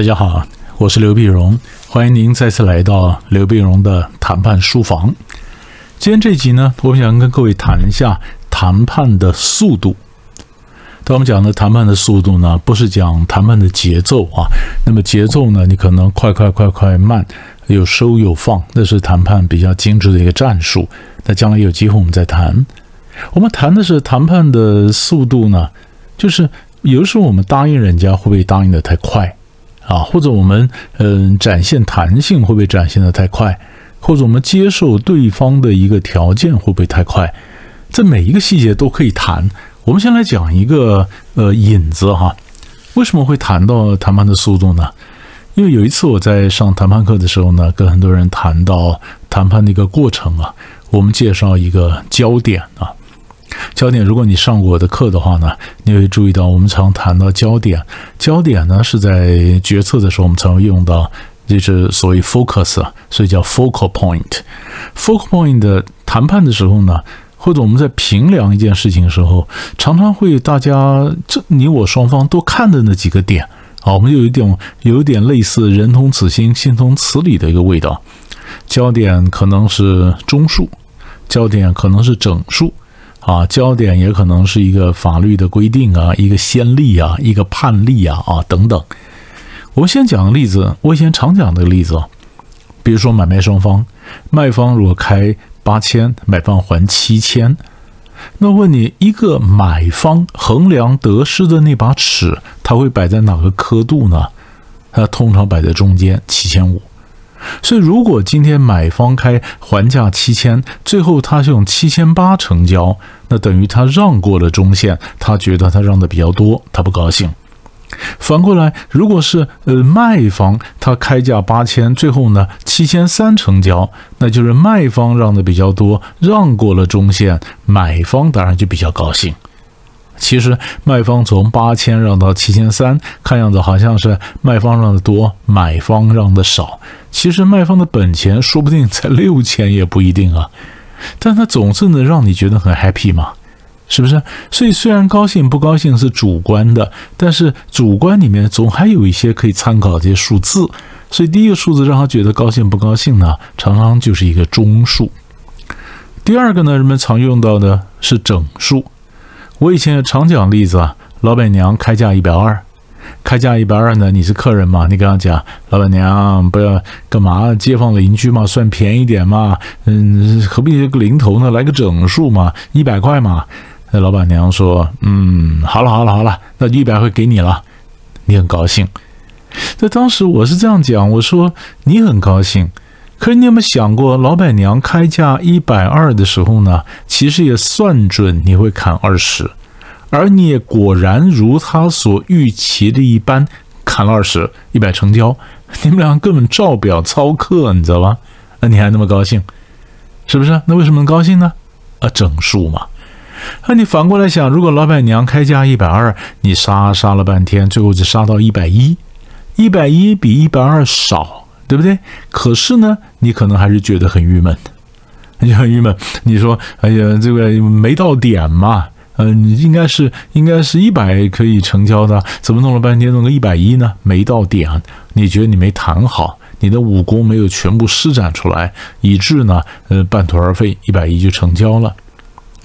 大家好，我是刘碧荣，欢迎您再次来到刘碧荣的谈判书房。今天这集呢，我想跟各位谈一下谈判的速度。当我们讲的谈判的速度呢，不是讲谈判的节奏啊。那么节奏呢，你可能快快快快慢，有收有放，那是谈判比较精致的一个战术。那将来有机会我们再谈。我们谈的是谈判的速度呢，就是有的时候我们答应人家会不会答应的太快啊？或者我们嗯展现弹性会不会展现的太快？或者我们接受对方的一个条件会不会太快？这每一个细节都可以谈。我们先来讲一个呃引子哈，为什么会谈到谈判的速度呢？因为有一次我在上谈判课的时候呢，跟很多人谈到谈判的一个过程啊，我们介绍一个焦点啊，焦点。如果你上过我的课的话呢，你会注意到我们常谈到焦点，焦点呢是在决策的时候我们常会用到，就是所谓 focus 啊，所以叫 focal point。focal point 的谈判的时候呢。或者我们在评量一件事情的时候，常常会大家这你我双方都看的那几个点啊，我们就有一点有一点类似“人同此心，心同此理”的一个味道。焦点可能是中数，焦点可能是整数，啊，焦点也可能是一个法律的规定啊，一个先例啊，一个判例啊啊等等。我先讲个例子，我以前常讲的例子，比如说买卖双方，卖方如果开。八千，买方还七千。那问你，一个买方衡量得失的那把尺，它会摆在哪个刻度呢？它通常摆在中间，七千五。所以，如果今天买方开还价七千，最后他是用七千八成交，那等于他让过了中线，他觉得他让的比较多，他不高兴。反过来，如果是呃卖方他开价八千，最后呢七千三成交，那就是卖方让的比较多，让过了中线，买方当然就比较高兴。其实卖方从八千让到七千三，看样子好像是卖方让的多，买方让的少。其实卖方的本钱说不定才六千也不一定啊，但他总是能让你觉得很 happy 嘛。是不是？所以虽然高兴不高兴是主观的，但是主观里面总还有一些可以参考这些数字。所以第一个数字让他觉得高兴不高兴呢，常常就是一个中数。第二个呢，人们常用到的是整数。我以前常讲例子啊，老板娘开价一百二，开价一百二呢，你是客人嘛？你跟他讲，老板娘不要干嘛？街坊邻居嘛，算便宜点嘛。嗯，何必这个零头呢？来个整数嘛，一百块嘛。那老板娘说：“嗯，好了好了好了，那一百块给你了，你很高兴。”在当时我是这样讲，我说：“你很高兴。”可是你有没有想过，老板娘开价一百二的时候呢？其实也算准你会砍二十，而你也果然如他所预期的一般砍了二十，一百成交。你们俩根本照表操课，你知道吧？那你还那么高兴，是不是？那为什么能高兴呢？啊，整数嘛。那你反过来想，如果老板娘开价一百二，你杀杀了半天，最后就杀到一百一，一百一比一百二少，对不对？可是呢，你可能还是觉得很郁闷，你很郁闷。你说，哎呀，这个没到点嘛，嗯，应该是应该是一百可以成交的，怎么弄了半天弄个一百一呢？没到点，你觉得你没谈好，你的武功没有全部施展出来，以致呢，呃，半途而废，一百一就成交了。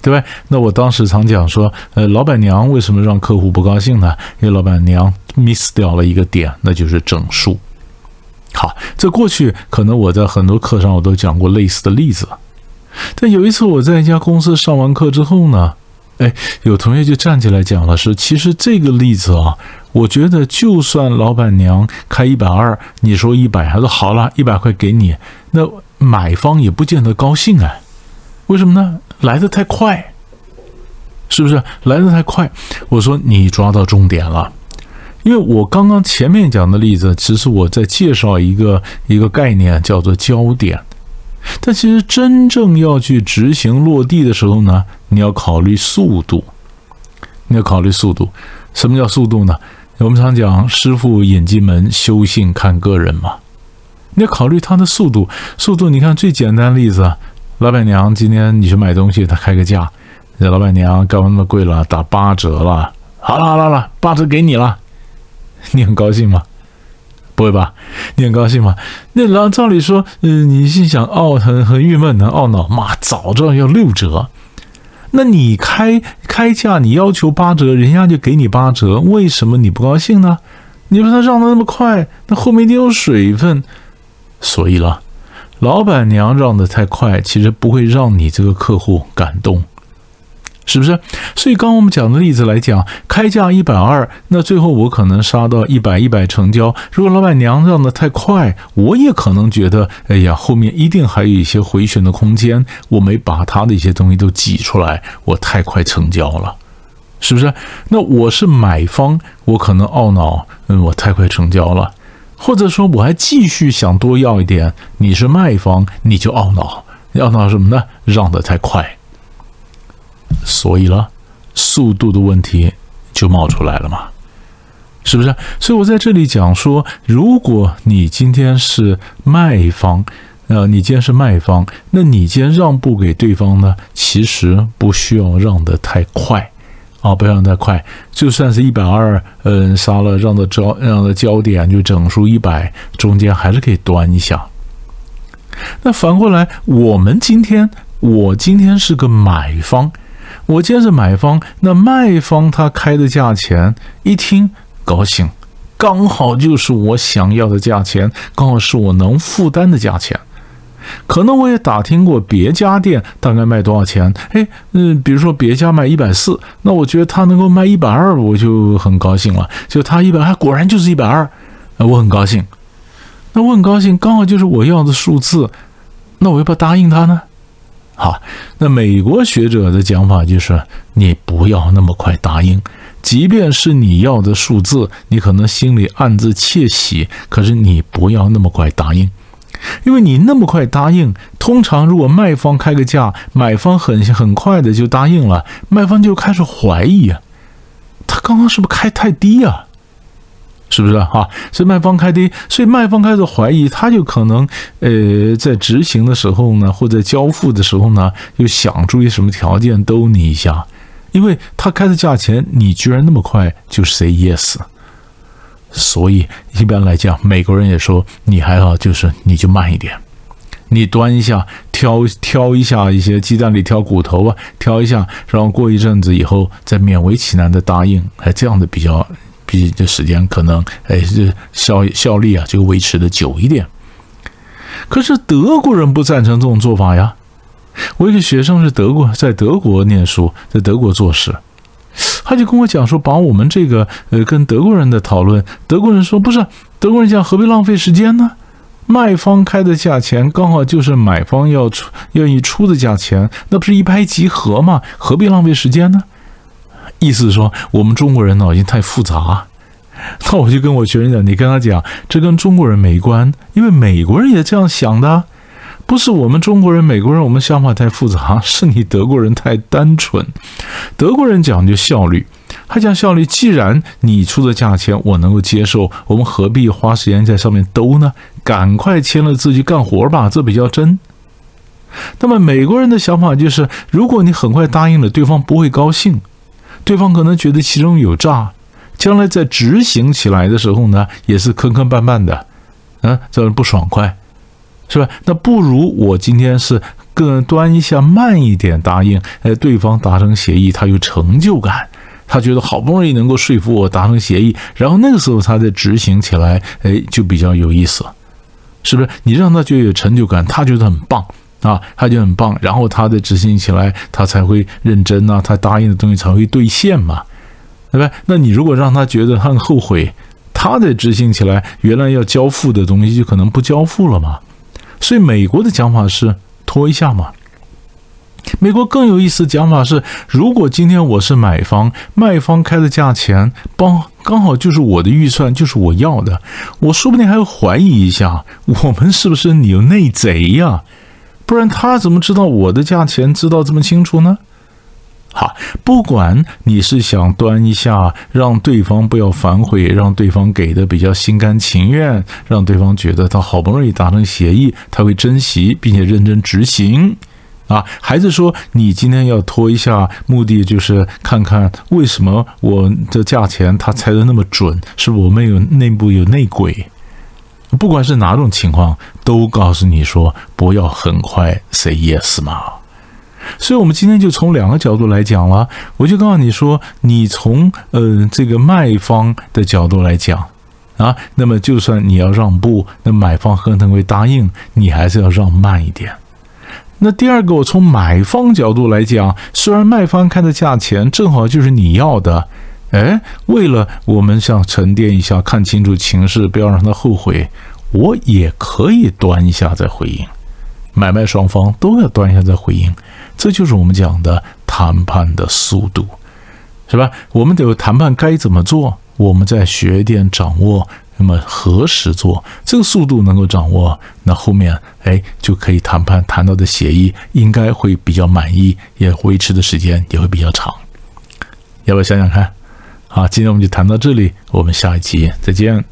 对吧？那我当时常讲说，呃，老板娘为什么让客户不高兴呢？因为老板娘 miss 掉了一个点，那就是整数。好，这过去可能我在很多课上我都讲过类似的例子，但有一次我在一家公司上完课之后呢，哎，有同学就站起来讲了，是其实这个例子啊，我觉得就算老板娘开一百二，你说一百，他说好了，一百块给你，那买方也不见得高兴啊。为什么呢？来的太快，是不是来的太快？我说你抓到重点了，因为我刚刚前面讲的例子，其实我在介绍一个一个概念，叫做焦点。但其实真正要去执行落地的时候呢，你要考虑速度，你要考虑速度。什么叫速度呢？我们常讲师傅引进门，修行看个人嘛。你要考虑他的速度，速度。你看最简单的例子。老板娘，今天你去买东西，他开个价，那老板娘干嘛那么贵了？打八折了。好了好了好了，八折给你了，你很高兴吗？不会吧？你很高兴吗？那然后照理说，嗯，你心想懊很很郁闷很懊恼，妈，早知道要六折。那你开开价，你要求八折，人家就给你八折，为什么你不高兴呢？你说他让的那么快，那后面一定有水分，所以了，老板娘让的太快，其实不会让你这个客户感动。是不是？所以刚我们讲的例子来讲，开价一百二，那最后我可能杀到一百一百成交。如果老板娘让的太快，我也可能觉得，哎呀，后面一定还有一些回旋的空间，我没把他的一些东西都挤出来，我太快成交了，是不是？那我是买方，我可能懊恼，嗯，我太快成交了，或者说我还继续想多要一点。你是卖方，你就懊恼，懊恼什么呢？让的太快。所以了，速度的问题就冒出来了嘛，是不是？所以我在这里讲说，如果你今天是卖方，呃，你今天是卖方，那你今天让步给对方呢，其实不需要让得太快啊，不要让太快，就算是一百二，嗯，杀了让的焦让的焦点就整数一百，中间还是可以端一下。那反过来，我们今天，我今天是个买方。我接着买方，那卖方他开的价钱一听高兴，刚好就是我想要的价钱，刚好是我能负担的价钱。可能我也打听过别家店大概卖多少钱，哎，嗯，比如说别家卖一百四，那我觉得他能够卖一百二，我就很高兴了。就他一百二，果然就是一百二，那我很高兴。那我很高兴，刚好就是我要的数字，那我要不要答应他呢？好，那美国学者的讲法就是，你不要那么快答应，即便是你要的数字，你可能心里暗自窃喜，可是你不要那么快答应，因为你那么快答应，通常如果卖方开个价，买方很很快的就答应了，卖方就开始怀疑啊，他刚刚是不是开太低啊？是不是啊？所以卖方开低，所以卖方开始怀疑，他就可能呃，在执行的时候呢，或者交付的时候呢，又想注意什么条件兜你一下，因为他开的价钱，你居然那么快就 say yes，所以一般来讲，美国人也说你还好，就是你就慢一点，你端一下，挑挑一下一些鸡蛋里挑骨头啊，挑一下，然后过一阵子以后再勉为其难的答应，哎，这样的比较。毕竟这时间可能，哎，这效效力啊，就维持的久一点。可是德国人不赞成这种做法呀。我一个学生是德国，在德国念书，在德国做事，他就跟我讲说，把我们这个呃跟德国人的讨论，德国人说不是，德国人讲何必浪费时间呢？卖方开的价钱刚好就是买方要出愿意出的价钱，那不是一拍即合吗？何必浪费时间呢？意思是说，我们中国人脑筋太复杂，那我就跟我学生讲，你跟他讲，这跟中国人没关，因为美国人也这样想的，不是我们中国人、美国人，我们想法太复杂，是你德国人太单纯。德国人讲究效率，他讲效率，既然你出的价钱我能够接受，我们何必花时间在上面兜呢？赶快签了字去干活吧，这比较真。那么美国人的想法就是，如果你很快答应了，对方不会高兴。对方可能觉得其中有诈，将来在执行起来的时候呢，也是坑坑绊绊的，啊，这不爽快，是吧？那不如我今天是更端一下，慢一点答应，哎，对方达成协议，他有成就感，他觉得好不容易能够说服我达成协议，然后那个时候他再执行起来，哎，就比较有意思，是不是？你让他觉得有成就感，他觉得很棒。啊，他就很棒，然后他的执行起来，他才会认真呐，他答应的东西才会兑现嘛，对吧？那你如果让他觉得很后悔，他的执行起来，原来要交付的东西就可能不交付了嘛。所以美国的讲法是拖一下嘛。美国更有意思的讲法是，如果今天我是买方，卖方开的价钱帮刚好就是我的预算，就是我要的，我说不定还会怀疑一下，我们是不是你有内贼呀？不然他怎么知道我的价钱知道这么清楚呢？好，不管你是想端一下，让对方不要反悔，让对方给的比较心甘情愿，让对方觉得他好不容易达成协议，他会珍惜并且认真执行，啊，还是说你今天要拖一下，目的就是看看为什么我的价钱他猜的那么准，是不是我们有内部有内鬼？不管是哪种情况，都告诉你说不要很快 say yes 嘛。所以，我们今天就从两个角度来讲了。我就告诉你说，你从呃这个卖方的角度来讲啊，那么就算你要让步，那买方可能会答应，你还是要让慢一点。那第二个，我从买方角度来讲，虽然卖方开的价钱正好就是你要的，哎，为了我们想沉淀一下，看清楚情势，不要让他后悔，我也可以端一下再回应。买卖双方都要端一下再回应，这就是我们讲的谈判的速度，是吧？我们的谈判该怎么做？我们在学点掌握。那么何时做这个速度能够掌握，那后面哎就可以谈判谈到的协议应该会比较满意，也维持的时间也会比较长。要不要想想看？好，今天我们就谈到这里，我们下一集再见。